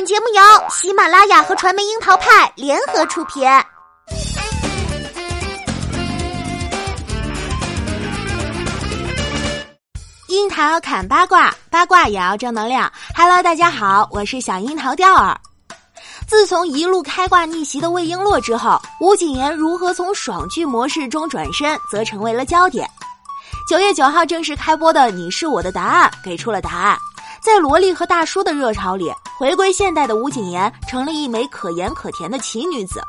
本节目由喜马拉雅和传媒樱桃派联合出品。樱桃砍八卦，八卦也要正能量。Hello，大家好，我是小樱桃钓儿。自从一路开挂逆袭的魏璎珞之后，吴谨言如何从爽剧模式中转身，则成为了焦点。九月九号正式开播的《你是我的答案》给出了答案。在萝莉和大叔的热潮里，回归现代的吴谨言成了一枚可盐可甜的奇女子。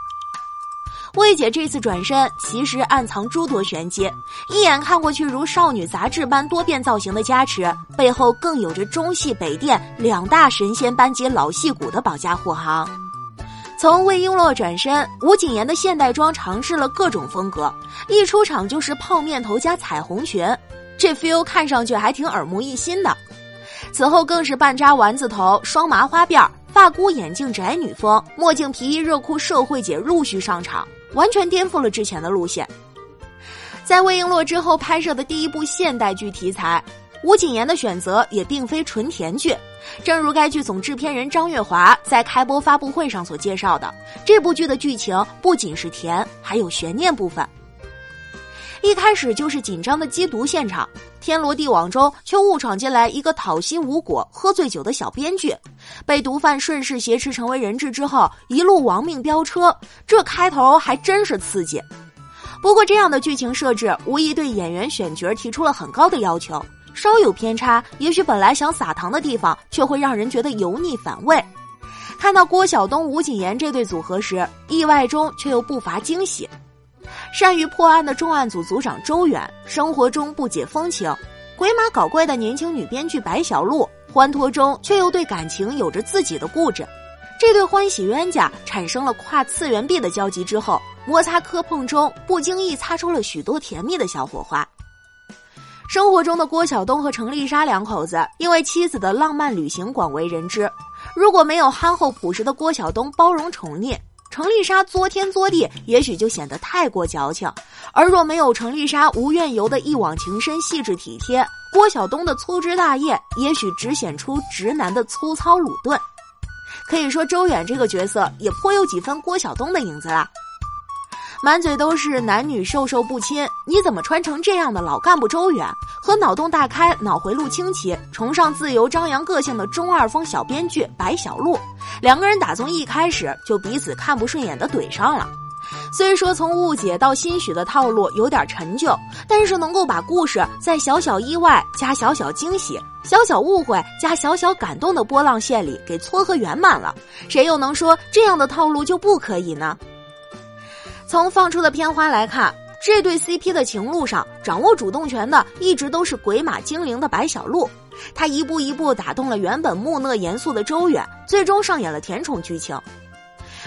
魏姐这次转身其实暗藏诸多玄机，一眼看过去如少女杂志般多变造型的加持，背后更有着中戏、北电两大神仙班级老戏骨的保驾护航。从魏璎珞转身，吴谨言的现代装尝试了各种风格，一出场就是泡面头加彩虹裙，这 feel 看上去还挺耳目一新的。此后更是半扎丸子头、双麻花辫、发箍眼镜宅女风、墨镜皮衣热裤社会姐陆续上场，完全颠覆了之前的路线。在魏璎珞之后拍摄的第一部现代剧题材，吴谨言的选择也并非纯甜剧。正如该剧总制片人张月华在开播发布会上所介绍的，这部剧的剧情不仅是甜，还有悬念部分。一开始就是紧张的缉毒现场，天罗地网中却误闯进来一个讨薪无果、喝醉酒的小编剧，被毒贩顺势挟持成为人质之后，一路亡命飙车，这开头还真是刺激。不过这样的剧情设置无疑对演员选角提出了很高的要求，稍有偏差，也许本来想撒糖的地方，却会让人觉得油腻反胃。看到郭晓东、吴谨言这对组合时，意外中却又不乏惊喜。善于破案的重案组组长周远，生活中不解风情；鬼马搞怪的年轻女编剧白小璐，欢脱中却又对感情有着自己的固执。这对欢喜冤家产生了跨次元壁的交集之后，摩擦磕碰中不经意擦出了许多甜蜜的小火花。生活中的郭晓东和程丽莎两口子，因为妻子的浪漫旅行广为人知。如果没有憨厚朴实的郭晓东包容宠溺，程丽莎作天作地，也许就显得太过矫情；而若没有程丽莎无怨尤的一往情深、细致体贴，郭晓东的粗枝大叶，也许只显出直男的粗糙鲁钝。可以说，周远这个角色也颇有几分郭晓东的影子啦。满嘴都是男女授受不亲，你怎么穿成这样的老干部周远，和脑洞大开、脑回路清奇、崇尚自由、张扬个性的中二风小编剧白小璐，两个人打从一开始就彼此看不顺眼的怼上了。虽说从误解到欣许的套路有点陈旧，但是能够把故事在小小意外加小小惊喜、小小误会加小小感动的波浪线里给撮合圆满了，谁又能说这样的套路就不可以呢？从放出的片花来看，这对 CP 的情路上掌握主动权的一直都是鬼马精灵的白小鹿，他一步一步打动了原本木讷严肃的周远，最终上演了甜宠剧情。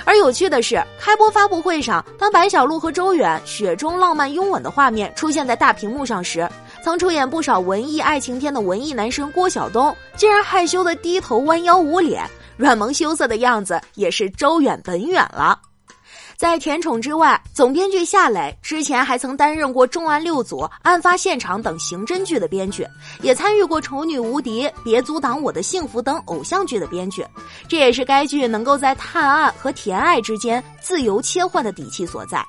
而有趣的是，开播发布会上，当白小璐和周远雪中浪漫拥吻的画面出现在大屏幕上时，曾出演不少文艺爱情片的文艺男神郭晓东，竟然害羞的低头弯腰捂脸，软萌羞涩的样子也是周远本远了。在甜宠之外，总编剧夏磊之前还曾担任过《重案六组》《案发现场》等刑侦剧的编剧，也参与过《丑女无敌》《别阻挡我的幸福》等偶像剧的编剧，这也是该剧能够在探案和甜爱之间自由切换的底气所在。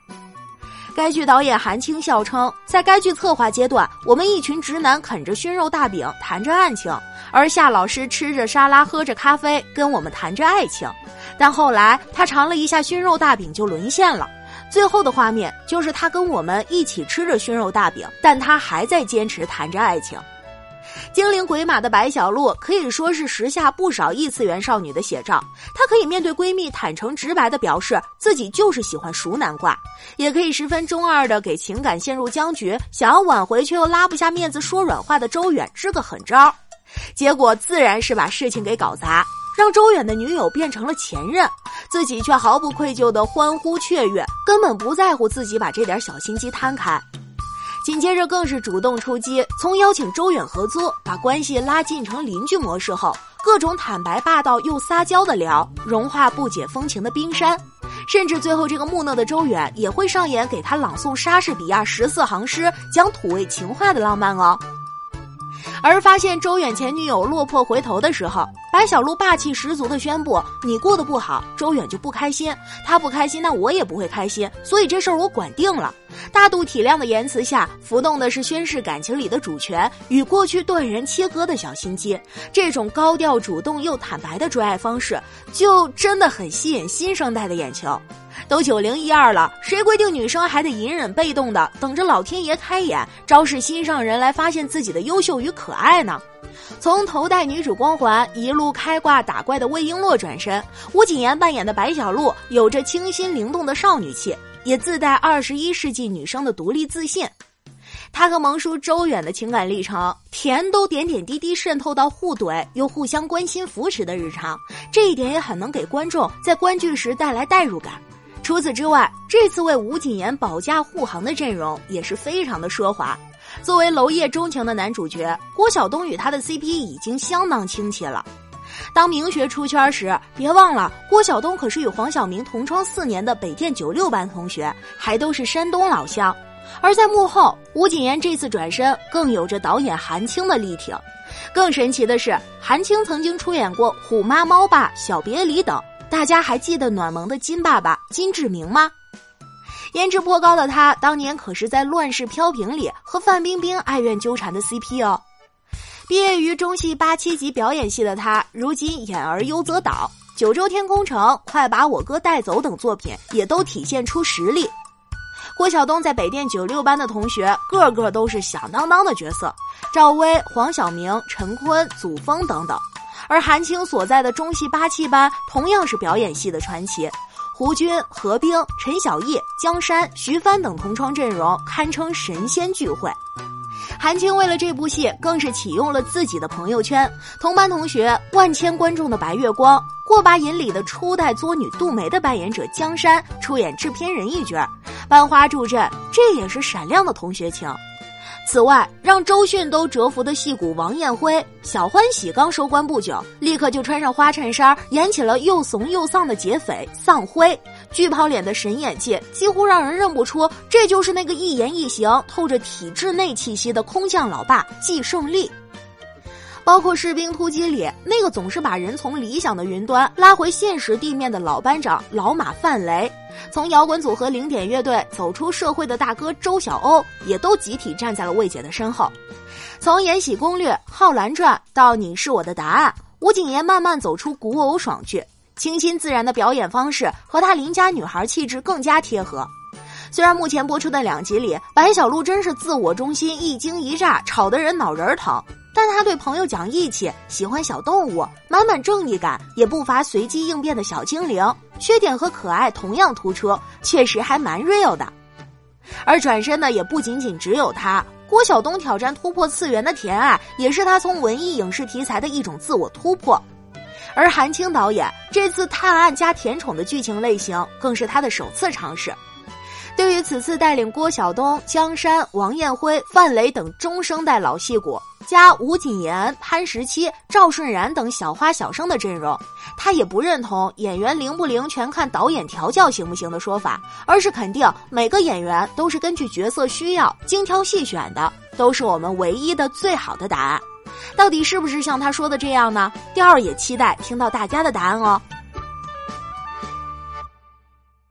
该剧导演韩青笑称，在该剧策划阶段，我们一群直男啃着熏肉大饼谈着案情，而夏老师吃着沙拉喝着咖啡跟我们谈着爱情。但后来他尝了一下熏肉大饼就沦陷了，最后的画面就是他跟我们一起吃着熏肉大饼，但他还在坚持谈着爱情。精灵鬼马的白小璐可以说是时下不少异次元少女的写照。她可以面对闺蜜坦诚直白的表示自己就是喜欢熟男挂，也可以十分中二的给情感陷入僵局、想要挽回却又拉不下面子说软话的周远支个狠招，结果自然是把事情给搞砸，让周远的女友变成了前任，自己却毫不愧疚的欢呼雀跃，根本不在乎自己把这点小心机摊开。紧接着更是主动出击，从邀请周远合租，把关系拉近成邻居模式后，各种坦白霸道又撒娇的聊，融化不解风情的冰山，甚至最后这个木讷的周远也会上演给他朗诵莎士比亚十四行诗，讲土味情话的浪漫哦。而发现周远前女友落魄回头的时候，白小璐霸气十足的宣布：“你过得不好，周远就不开心；他不开心，那我也不会开心。所以这事儿我管定了。”大度体谅的言辞下，浮动的是宣誓感情里的主权与过去断然切割的小心机。这种高调、主动又坦白的追爱方式，就真的很吸引新生代的眼球。都九零一二了，谁规定女生还得隐忍被动的等着老天爷开眼，昭示心上人来发现自己的优秀与可爱呢？从头戴女主光环一路开挂打怪的魏璎珞转身，吴谨言扮演的白小璐有着清新灵动的少女气，也自带二十一世纪女生的独立自信。她和萌叔周远的情感历程，甜都点点滴滴渗透到互怼又互相关心扶持的日常，这一点也很能给观众在观剧时带来代入感。除此之外，这次为吴谨言保驾护航的阵容也是非常的奢华。作为娄烨钟情的男主角，郭晓东与他的 CP 已经相当亲切了。当明学出圈时，别忘了郭晓东可是与黄晓明同窗四年的北电九六班同学，还都是山东老乡。而在幕后，吴谨言这次转身更有着导演韩青的力挺。更神奇的是，韩青曾经出演过《虎妈猫爸》《小别离》等。大家还记得暖萌的金爸爸金志明吗？颜值颇高的他，当年可是在《乱世飘萍》里和范冰冰爱怨纠缠的 CP 哦。毕业于中戏八七级表演系的他，如今演而优则导，《九州天空城》《快把我哥带走》等作品也都体现出实力。郭晓东在北电九六班的同学，个个都是响当当的角色，赵薇、黄晓明、陈坤、祖峰等等。而韩青所在的中戏八七班同样是表演系的传奇，胡军、何冰、陈小艺、江山、徐帆等同窗阵容堪称神仙聚会。韩青为了这部戏，更是启用了自己的朋友圈，同班同学、万千观众的白月光，过把瘾里的初代作女杜梅的扮演者江山出演制片人一角，班花助阵，这也是闪亮的同学情。此外，让周迅都折服的戏骨王艳辉，小欢喜刚收官不久，立刻就穿上花衬衫，演起了又怂又丧的劫匪丧辉，巨胖脸的神演技，几乎让人认不出这就是那个一言一行透着体制内气息的空降老爸季胜利。包括《士兵突击》里那个总是把人从理想的云端拉回现实地面的老班长老马范雷，从摇滚组合零点乐队走出社会的大哥周晓鸥，也都集体站在了魏姐的身后。从《延禧攻略》《浩然传》到《你是我的答案》，吴谨言慢慢走出古偶爽剧，清新自然的表演方式和她邻家女孩气质更加贴合。虽然目前播出的两集里，白小璐真是自我中心、一惊一乍，吵得人脑仁疼。但他对朋友讲义气，喜欢小动物，满满正义感，也不乏随机应变的小精灵，缺点和可爱同样突出，确实还蛮 real 的。而转身的也不仅仅只有他，郭晓东挑战突破次元的甜爱，也是他从文艺影视题材的一种自我突破。而韩青导演这次探案加甜宠的剧情类型，更是他的首次尝试。对于此次带领郭晓东、江山、王艳辉、范雷等中生代老戏骨。加吴谨言、潘石屹、赵顺然等小花小生的阵容，他也不认同演员灵不灵全看导演调教行不行的说法，而是肯定每个演员都是根据角色需要精挑细选的，都是我们唯一的最好的答案。到底是不是像他说的这样呢？第二也期待听到大家的答案哦。